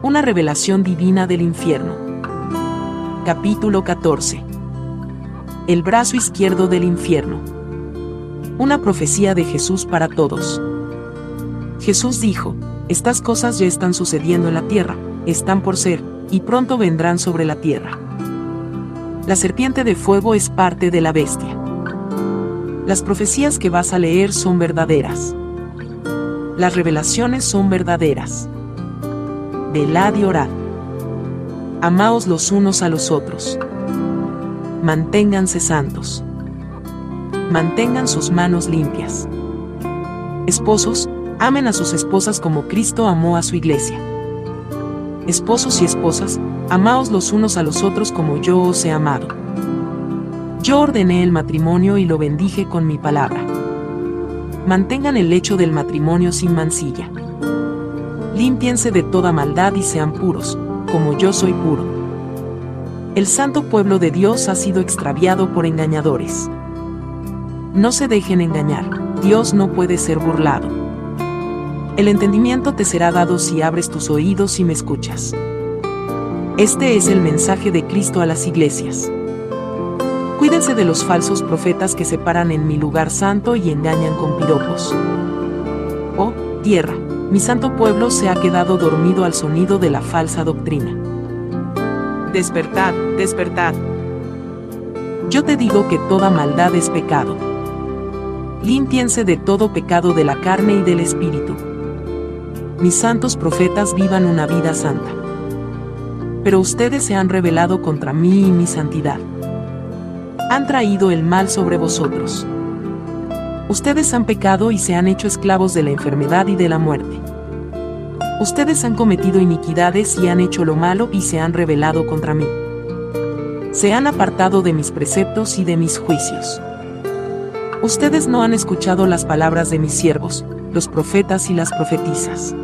Una revelación divina del infierno. Capítulo 14. El brazo izquierdo del infierno. Una profecía de Jesús para todos. Jesús dijo, estas cosas ya están sucediendo en la tierra, están por ser, y pronto vendrán sobre la tierra. La serpiente de fuego es parte de la bestia. Las profecías que vas a leer son verdaderas. Las revelaciones son verdaderas velad y orad. Amaos los unos a los otros. Manténganse santos. Mantengan sus manos limpias. Esposos, amen a sus esposas como Cristo amó a su iglesia. Esposos y esposas, amaos los unos a los otros como yo os he amado. Yo ordené el matrimonio y lo bendije con mi palabra. Mantengan el lecho del matrimonio sin mancilla límpiense de toda maldad y sean puros, como yo soy puro. El santo pueblo de Dios ha sido extraviado por engañadores. No se dejen engañar, Dios no puede ser burlado. El entendimiento te será dado si abres tus oídos y me escuchas. Este es el mensaje de Cristo a las iglesias. Cuídense de los falsos profetas que se paran en mi lugar santo y engañan con piropos. Oh, tierra, mi santo pueblo se ha quedado dormido al sonido de la falsa doctrina. Despertad, despertad. Yo te digo que toda maldad es pecado. Límpiense de todo pecado de la carne y del espíritu. Mis santos profetas vivan una vida santa. Pero ustedes se han rebelado contra mí y mi santidad. Han traído el mal sobre vosotros. Ustedes han pecado y se han hecho esclavos de la enfermedad y de la muerte. Ustedes han cometido iniquidades y han hecho lo malo y se han rebelado contra mí. Se han apartado de mis preceptos y de mis juicios. Ustedes no han escuchado las palabras de mis siervos, los profetas y las profetisas.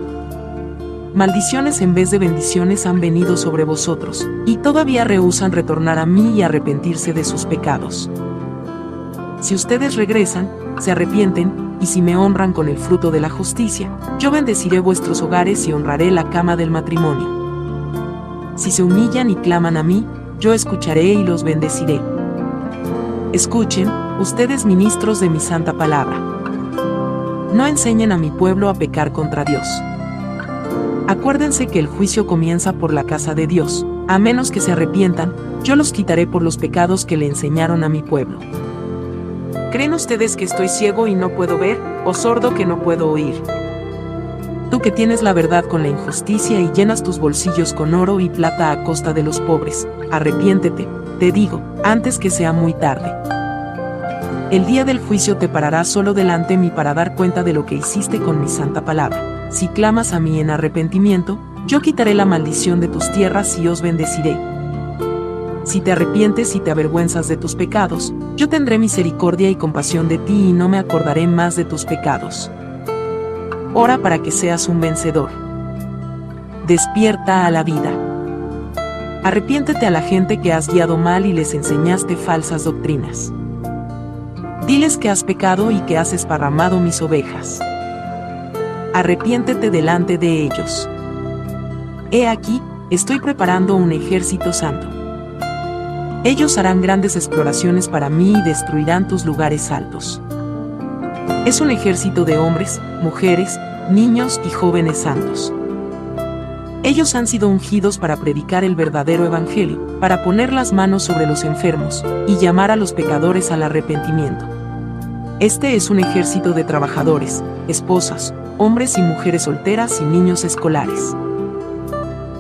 Maldiciones en vez de bendiciones han venido sobre vosotros, y todavía rehusan retornar a mí y arrepentirse de sus pecados. Si ustedes regresan, se arrepienten, y si me honran con el fruto de la justicia, yo bendeciré vuestros hogares y honraré la cama del matrimonio. Si se humillan y claman a mí, yo escucharé y los bendeciré. Escuchen, ustedes ministros de mi santa palabra. No enseñen a mi pueblo a pecar contra Dios. Acuérdense que el juicio comienza por la casa de Dios, a menos que se arrepientan, yo los quitaré por los pecados que le enseñaron a mi pueblo. ¿Creen ustedes que estoy ciego y no puedo ver, o sordo que no puedo oír? Tú que tienes la verdad con la injusticia y llenas tus bolsillos con oro y plata a costa de los pobres, arrepiéntete, te digo, antes que sea muy tarde. El día del juicio te pararás solo delante mí para dar cuenta de lo que hiciste con mi santa palabra. Si clamas a mí en arrepentimiento, yo quitaré la maldición de tus tierras y os bendeciré, si te arrepientes y te avergüenzas de tus pecados, yo tendré misericordia y compasión de ti y no me acordaré más de tus pecados. Ora para que seas un vencedor. Despierta a la vida. Arrepiéntete a la gente que has guiado mal y les enseñaste falsas doctrinas. Diles que has pecado y que has esparramado mis ovejas. Arrepiéntete delante de ellos. He aquí, estoy preparando un ejército santo. Ellos harán grandes exploraciones para mí y destruirán tus lugares altos. Es un ejército de hombres, mujeres, niños y jóvenes santos. Ellos han sido ungidos para predicar el verdadero Evangelio, para poner las manos sobre los enfermos, y llamar a los pecadores al arrepentimiento. Este es un ejército de trabajadores, esposas, hombres y mujeres solteras y niños escolares.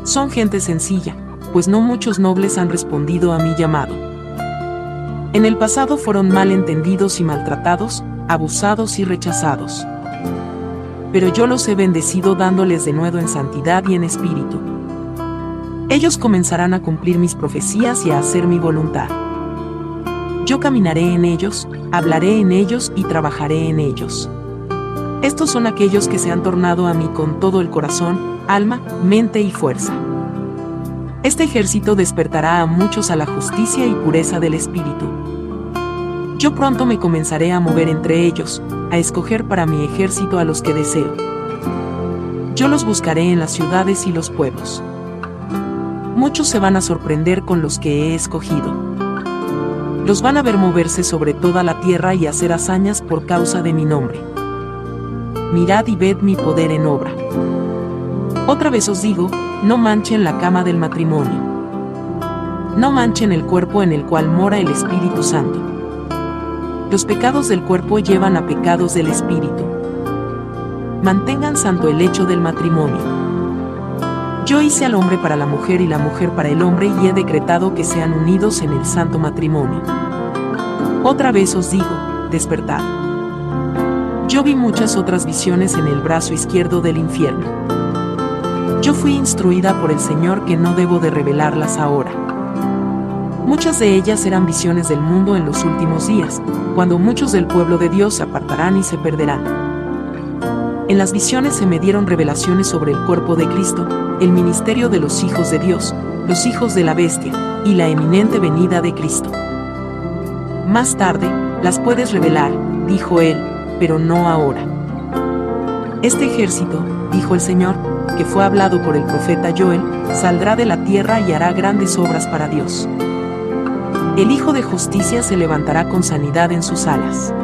Son gente sencilla, pues no muchos nobles han respondido a mi llamado. En el pasado fueron mal entendidos y maltratados, abusados y rechazados. Pero yo los he bendecido dándoles de nuevo en santidad y en espíritu. Ellos comenzarán a cumplir mis profecías y a hacer mi voluntad. Yo caminaré en ellos, hablaré en ellos y trabajaré en ellos. Estos son aquellos que se han tornado a mí con todo el corazón, alma, mente y fuerza. Este ejército despertará a muchos a la justicia y pureza del espíritu. Yo pronto me comenzaré a mover entre ellos, a escoger para mi ejército a los que deseo. Yo los buscaré en las ciudades y los pueblos. Muchos se van a sorprender con los que he escogido. Los van a ver moverse sobre toda la tierra y hacer hazañas por causa de mi nombre. Mirad y ved mi poder en obra. Otra vez os digo, no manchen la cama del matrimonio. No manchen el cuerpo en el cual mora el Espíritu Santo. Los pecados del cuerpo llevan a pecados del Espíritu. Mantengan santo el hecho del matrimonio yo hice al hombre para la mujer y la mujer para el hombre y he decretado que sean unidos en el santo matrimonio. Otra vez os digo, despertad. Yo vi muchas otras visiones en el brazo izquierdo del infierno. Yo fui instruida por el Señor que no debo de revelarlas ahora. Muchas de ellas eran visiones del mundo en los últimos días, cuando muchos del pueblo de Dios se apartarán y se perderán. En las visiones se me dieron revelaciones sobre el cuerpo de Cristo, el ministerio de los hijos de Dios, los hijos de la bestia, y la eminente venida de Cristo. Más tarde, las puedes revelar, dijo él, pero no ahora. Este ejército, dijo el Señor, que fue hablado por el profeta Joel, saldrá de la tierra y hará grandes obras para Dios. El Hijo de Justicia se levantará con sanidad en sus alas.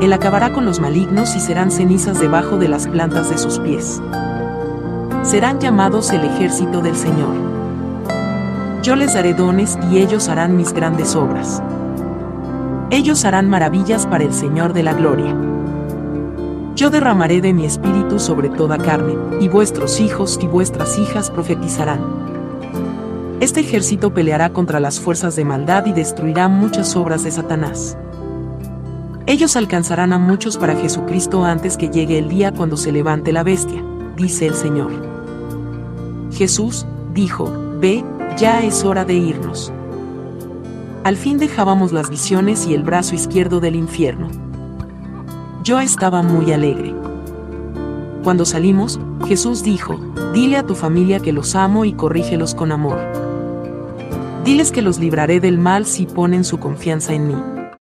Él acabará con los malignos y serán cenizas debajo de las plantas de sus pies serán llamados el ejército del Señor. Yo les daré dones y ellos harán mis grandes obras. Ellos harán maravillas para el Señor de la gloria. Yo derramaré de mi espíritu sobre toda carne, y vuestros hijos y vuestras hijas profetizarán. Este ejército peleará contra las fuerzas de maldad y destruirá muchas obras de Satanás. Ellos alcanzarán a muchos para Jesucristo antes que llegue el día cuando se levante la bestia, dice el Señor. Jesús, dijo, Ve, ya es hora de irnos. Al fin dejábamos las visiones y el brazo izquierdo del infierno. Yo estaba muy alegre. Cuando salimos, Jesús dijo, Dile a tu familia que los amo y corrígelos con amor. Diles que los libraré del mal si ponen su confianza en mí.